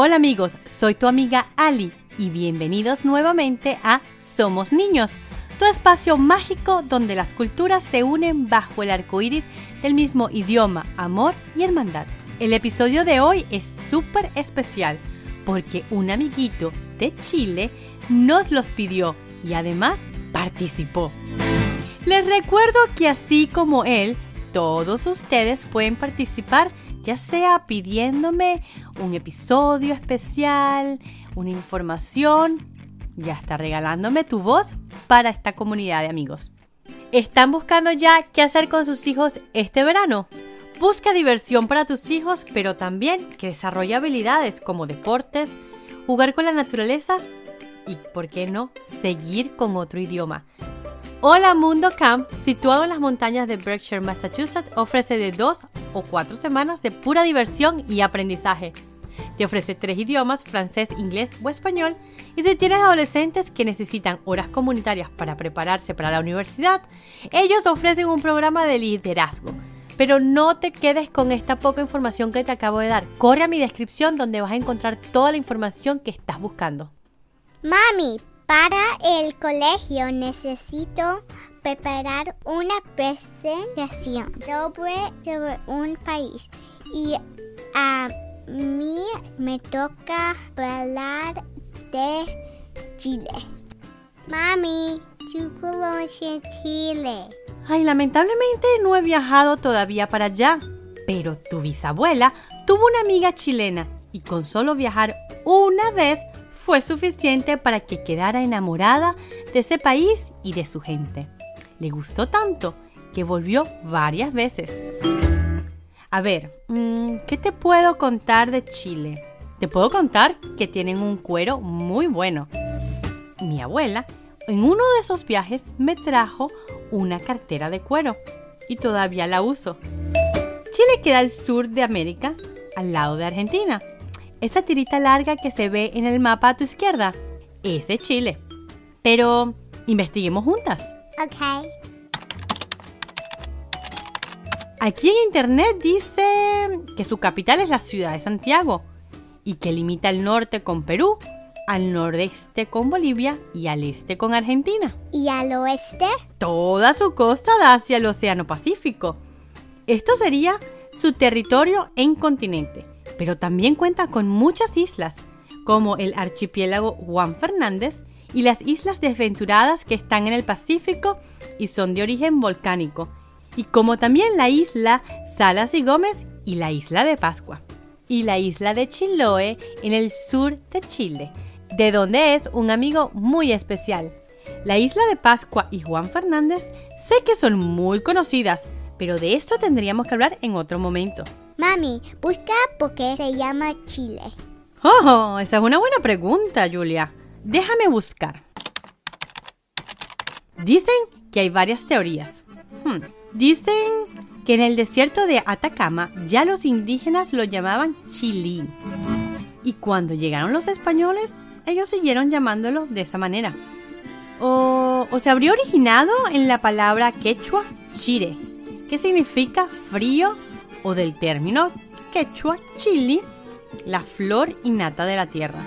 Hola amigos, soy tu amiga Ali y bienvenidos nuevamente a Somos Niños, tu espacio mágico donde las culturas se unen bajo el arco iris del mismo idioma, amor y hermandad. El episodio de hoy es súper especial porque un amiguito de Chile nos los pidió y además participó. Les recuerdo que así como él, todos ustedes pueden participar ya sea pidiéndome un episodio especial, una información y hasta regalándome tu voz para esta comunidad de amigos. ¿Están buscando ya qué hacer con sus hijos este verano? Busca diversión para tus hijos, pero también que desarrolle habilidades como deportes, jugar con la naturaleza y, ¿por qué no?, seguir con otro idioma. Hola Mundo Camp, situado en las montañas de Berkshire, Massachusetts, ofrece de dos o cuatro semanas de pura diversión y aprendizaje. Te ofrece tres idiomas, francés, inglés o español, y si tienes adolescentes que necesitan horas comunitarias para prepararse para la universidad, ellos ofrecen un programa de liderazgo. Pero no te quedes con esta poca información que te acabo de dar. Corre a mi descripción donde vas a encontrar toda la información que estás buscando. Mami, para el colegio necesito preparar una presentación sobre, un país y a mí me toca hablar de Chile. Mami, tú conoces Chile. Ay, lamentablemente no he viajado todavía para allá, pero tu bisabuela tuvo una amiga chilena y con solo viajar una vez fue suficiente para que quedara enamorada de ese país y de su gente. Le gustó tanto que volvió varias veces. A ver, mm, ¿qué te puedo contar de Chile? Te puedo contar que tienen un cuero muy bueno. Mi abuela, en uno de esos viajes, me trajo una cartera de cuero y todavía la uso. Chile queda al sur de América, al lado de Argentina esa tirita larga que se ve en el mapa a tu izquierda, ese es Chile. Pero investiguemos juntas. Ok. Aquí en internet dice que su capital es la ciudad de Santiago y que limita al norte con Perú, al nordeste con Bolivia y al este con Argentina. ¿Y al oeste? Toda su costa da hacia el Océano Pacífico. Esto sería su territorio en continente pero también cuenta con muchas islas, como el archipiélago Juan Fernández y las islas desventuradas que están en el Pacífico y son de origen volcánico, y como también la isla Salas y Gómez y la isla de Pascua, y la isla de Chiloé en el sur de Chile, de donde es un amigo muy especial. La isla de Pascua y Juan Fernández sé que son muy conocidas, pero de esto tendríamos que hablar en otro momento. Mami, busca por qué se llama Chile. Oh, esa es una buena pregunta, Julia. Déjame buscar. Dicen que hay varias teorías. Hmm, dicen que en el desierto de Atacama ya los indígenas lo llamaban Chilí. Y cuando llegaron los españoles, ellos siguieron llamándolo de esa manera. O, o se habría originado en la palabra quechua chire, que significa frío o del término quechua chili, la flor innata de la tierra.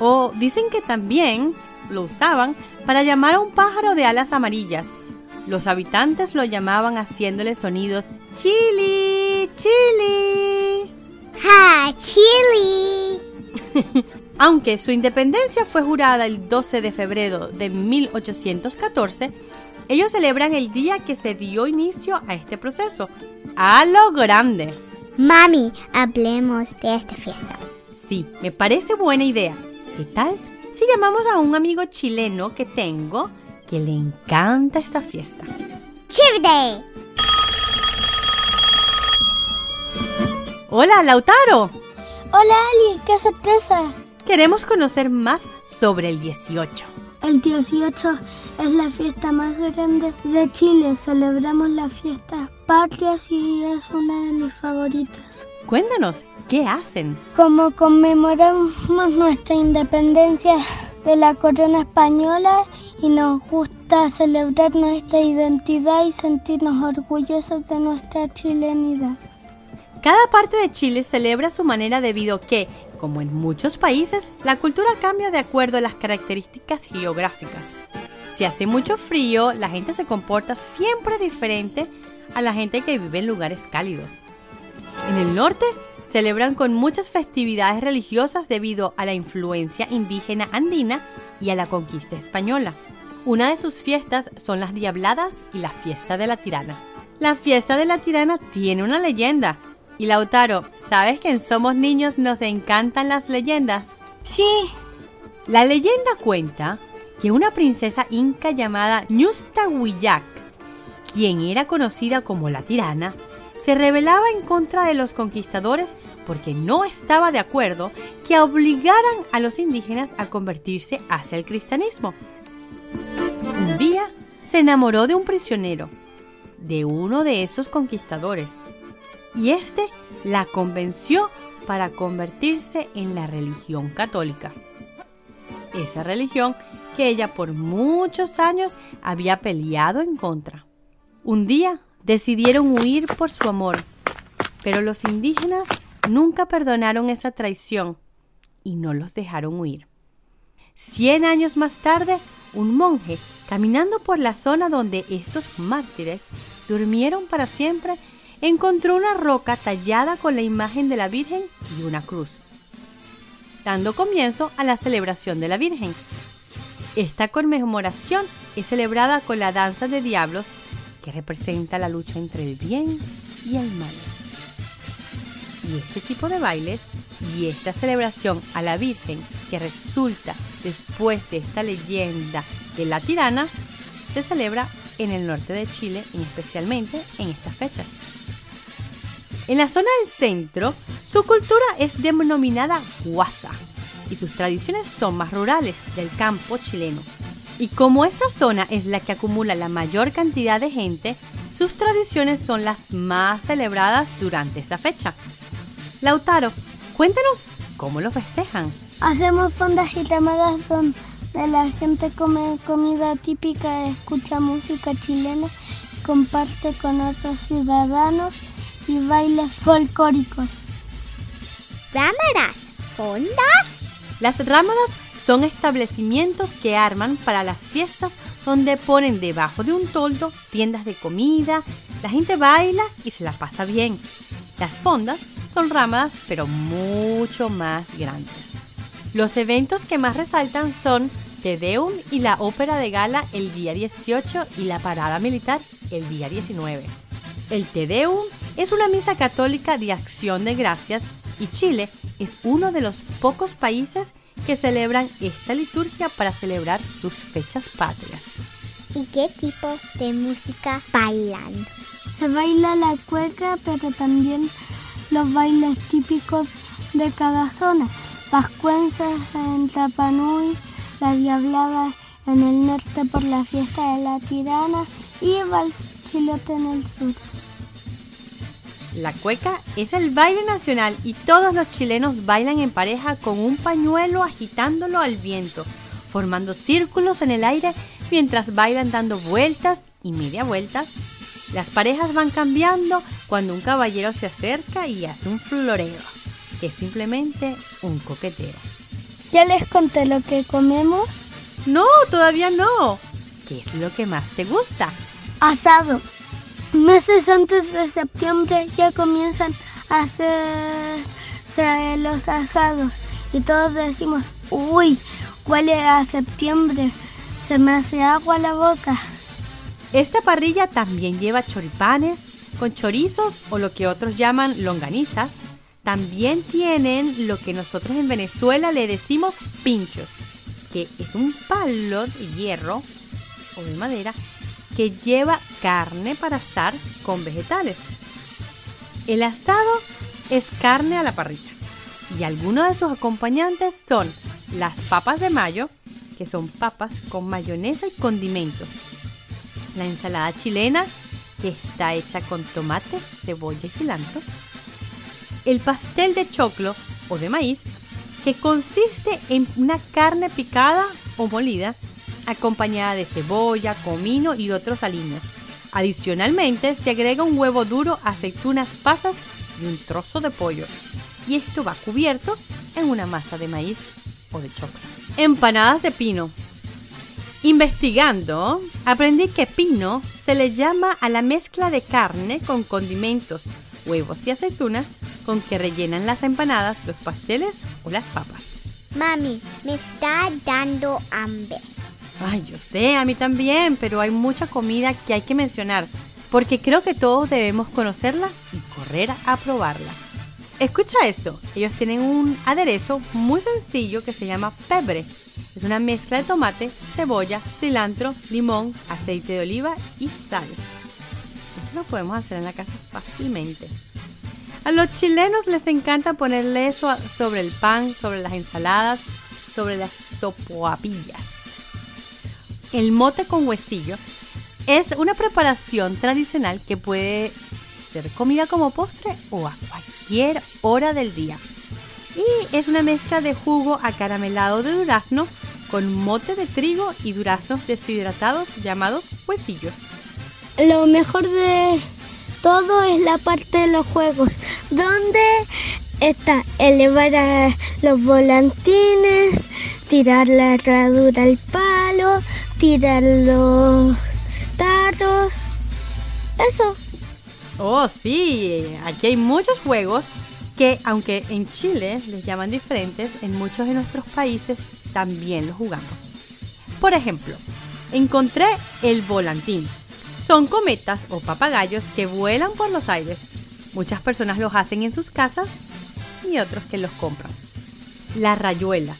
O dicen que también lo usaban para llamar a un pájaro de alas amarillas. Los habitantes lo llamaban haciéndole sonidos chili, chili. ¡Ja, chili! Aunque su independencia fue jurada el 12 de febrero de 1814, ellos celebran el día que se dio inicio a este proceso, a lo grande. Mami, hablemos de esta fiesta. Sí, me parece buena idea. ¿Qué tal si llamamos a un amigo chileno que tengo que le encanta esta fiesta? ¡Chévere! Hola, Lautaro. Hola, Ali, qué sorpresa. Queremos conocer más sobre el 18. El 18 es la fiesta más grande de Chile. Celebramos la fiesta patrias y es una de mis favoritas. Cuéntanos, ¿qué hacen? Como conmemoramos nuestra independencia de la corona española y nos gusta celebrar nuestra identidad y sentirnos orgullosos de nuestra chilenidad. Cada parte de Chile celebra su manera debido a que, como en muchos países, la cultura cambia de acuerdo a las características geográficas. Si hace mucho frío, la gente se comporta siempre diferente a la gente que vive en lugares cálidos. En el norte, celebran con muchas festividades religiosas debido a la influencia indígena andina y a la conquista española. Una de sus fiestas son las Diabladas y la fiesta de la Tirana. La fiesta de la Tirana tiene una leyenda. Y Lautaro, ¿sabes que en Somos Niños nos encantan las leyendas? Sí. La leyenda cuenta que una princesa inca llamada Ñustahuillac, quien era conocida como la Tirana, se rebelaba en contra de los conquistadores porque no estaba de acuerdo que obligaran a los indígenas a convertirse hacia el cristianismo. Un día se enamoró de un prisionero, de uno de esos conquistadores, y este la convenció para convertirse en la religión católica. Esa religión que ella por muchos años había peleado en contra. Un día decidieron huir por su amor, pero los indígenas nunca perdonaron esa traición y no los dejaron huir. Cien años más tarde, un monje, caminando por la zona donde estos mártires durmieron para siempre, encontró una roca tallada con la imagen de la Virgen y una cruz, dando comienzo a la celebración de la Virgen. Esta conmemoración es celebrada con la danza de diablos que representa la lucha entre el bien y el mal. Y este tipo de bailes y esta celebración a la Virgen que resulta después de esta leyenda de la tirana se celebra en el norte de Chile y especialmente en estas fechas. En la zona del centro, su cultura es denominada guasa y sus tradiciones son más rurales del campo chileno. Y como esta zona es la que acumula la mayor cantidad de gente, sus tradiciones son las más celebradas durante esa fecha. Lautaro, cuéntanos cómo lo festejan. Hacemos fondas y llamadas donde la gente come comida típica, escucha música chilena, comparte con otros ciudadanos y bailes folclóricos. ¿Rámaras? ¿Fondas? Las rámadas son establecimientos que arman para las fiestas donde ponen debajo de un toldo tiendas de comida, la gente baila y se la pasa bien. Las fondas son rámadas pero mucho más grandes. Los eventos que más resaltan son Te Deum y la ópera de gala el día 18 y la parada militar el día 19. El Te Deum es una misa católica de acción de gracias y Chile es uno de los pocos países que celebran esta liturgia para celebrar sus fechas patrias. ¿Y qué tipo de música bailan? Se baila la cueca, pero también los bailes típicos de cada zona. Pascuenses en Tapanui, la Diablada en el norte por la fiesta de la Tirana y Vals Chilote en el sur. La cueca es el baile nacional y todos los chilenos bailan en pareja con un pañuelo agitándolo al viento, formando círculos en el aire mientras bailan dando vueltas y media vueltas. Las parejas van cambiando cuando un caballero se acerca y hace un floreo, que es simplemente un coqueteo. ¿Ya les conté lo que comemos? No, todavía no. ¿Qué es lo que más te gusta? Asado. Meses antes de septiembre ya comienzan a hacerse los asados y todos decimos, uy, huele a septiembre, se me hace agua la boca. Esta parrilla también lleva choripanes con chorizos o lo que otros llaman longanizas. También tienen lo que nosotros en Venezuela le decimos pinchos, que es un palo de hierro o de madera que lleva carne para asar con vegetales. El asado es carne a la parrilla y algunos de sus acompañantes son las papas de mayo, que son papas con mayonesa y condimentos. La ensalada chilena, que está hecha con tomate, cebolla y cilantro. El pastel de choclo o de maíz, que consiste en una carne picada o molida acompañada de cebolla, comino y otros aliños. Adicionalmente se agrega un huevo duro, aceitunas, pasas y un trozo de pollo. Y esto va cubierto en una masa de maíz o de choclo. Empanadas de pino. Investigando, aprendí que pino se le llama a la mezcla de carne con condimentos, huevos y aceitunas con que rellenan las empanadas, los pasteles o las papas. Mami, me está dando hambre. Ay, yo sé, a mí también, pero hay mucha comida que hay que mencionar, porque creo que todos debemos conocerla y correr a probarla. Escucha esto, ellos tienen un aderezo muy sencillo que se llama pebre. Es una mezcla de tomate, cebolla, cilantro, limón, aceite de oliva y sal. Esto lo podemos hacer en la casa fácilmente. A los chilenos les encanta ponerle eso sobre el pan, sobre las ensaladas, sobre las sopoapillas. El mote con huesillo es una preparación tradicional que puede ser comida como postre o a cualquier hora del día. Y es una mezcla de jugo acaramelado de durazno con mote de trigo y duraznos deshidratados llamados huesillos. Lo mejor de todo es la parte de los juegos, donde está elevar los volantines, tirar la herradura al tirar los tarros. Eso. Oh, sí, aquí hay muchos juegos que, aunque en Chile les llaman diferentes, en muchos de nuestros países también los jugamos. Por ejemplo, encontré el volantín son cometas o papagayos que vuelan por los aires. Muchas personas los hacen en sus casas y otros que los compran. La rayuela.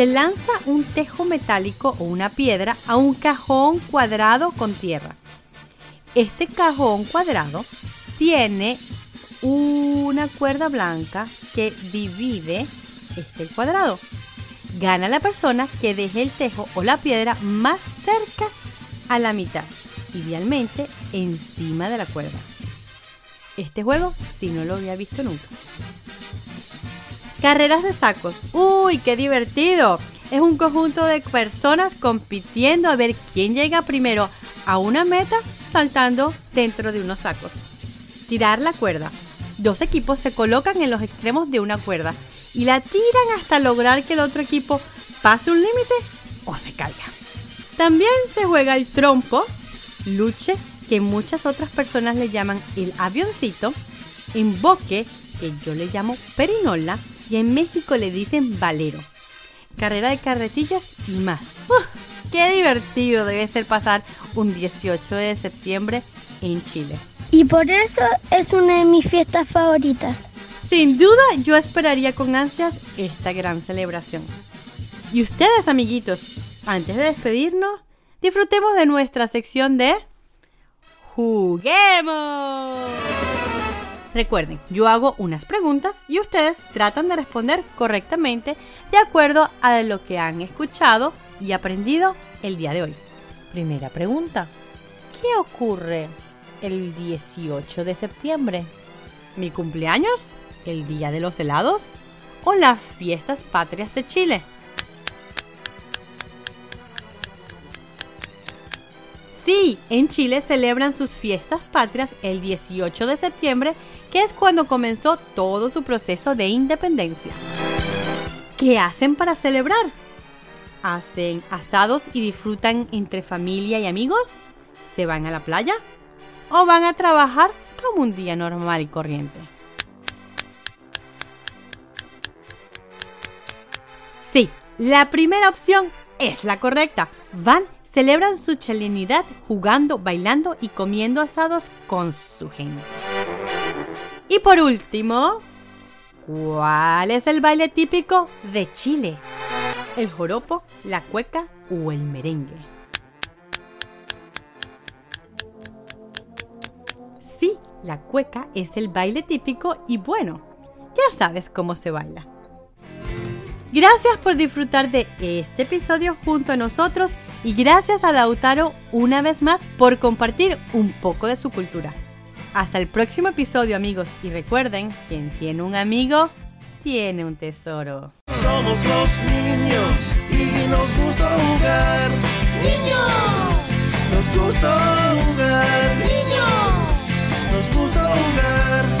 Se lanza un tejo metálico o una piedra a un cajón cuadrado con tierra. Este cajón cuadrado tiene una cuerda blanca que divide este cuadrado. Gana la persona que deje el tejo o la piedra más cerca a la mitad idealmente encima de la cuerda. Este juego si no lo había visto nunca. Carreras de sacos. ¡Uy, qué divertido! Es un conjunto de personas compitiendo a ver quién llega primero a una meta saltando dentro de unos sacos. Tirar la cuerda. Dos equipos se colocan en los extremos de una cuerda y la tiran hasta lograr que el otro equipo pase un límite o se caiga. También se juega el trompo, luche, que muchas otras personas le llaman el avioncito, emboque, que yo le llamo perinola, y en México le dicen valero, carrera de carretillas y más. ¡Qué divertido debe ser pasar un 18 de septiembre en Chile! Y por eso es una de mis fiestas favoritas. Sin duda, yo esperaría con ansias esta gran celebración. Y ustedes, amiguitos, antes de despedirnos, disfrutemos de nuestra sección de Juguemos. Recuerden, yo hago unas preguntas y ustedes tratan de responder correctamente de acuerdo a lo que han escuchado y aprendido el día de hoy. Primera pregunta. ¿Qué ocurre el 18 de septiembre? ¿Mi cumpleaños? ¿El Día de los Helados? ¿O las fiestas patrias de Chile? Sí, en Chile celebran sus fiestas patrias el 18 de septiembre, que es cuando comenzó todo su proceso de independencia. ¿Qué hacen para celebrar? ¿Hacen asados y disfrutan entre familia y amigos? ¿Se van a la playa? ¿O van a trabajar como un día normal y corriente? Sí, la primera opción es la correcta. Van celebran su chilenidad jugando, bailando y comiendo asados con su gente. Y por último, ¿cuál es el baile típico de Chile? ¿El joropo, la cueca o el merengue? Sí, la cueca es el baile típico y bueno, ya sabes cómo se baila. Gracias por disfrutar de este episodio junto a nosotros y gracias a Lautaro una vez más por compartir un poco de su cultura. Hasta el próximo episodio amigos y recuerden, quien tiene un amigo, tiene un tesoro. Somos los niños y nos gusta jugar. Niños, nos gusta jugar. Niños, nos gusta jugar.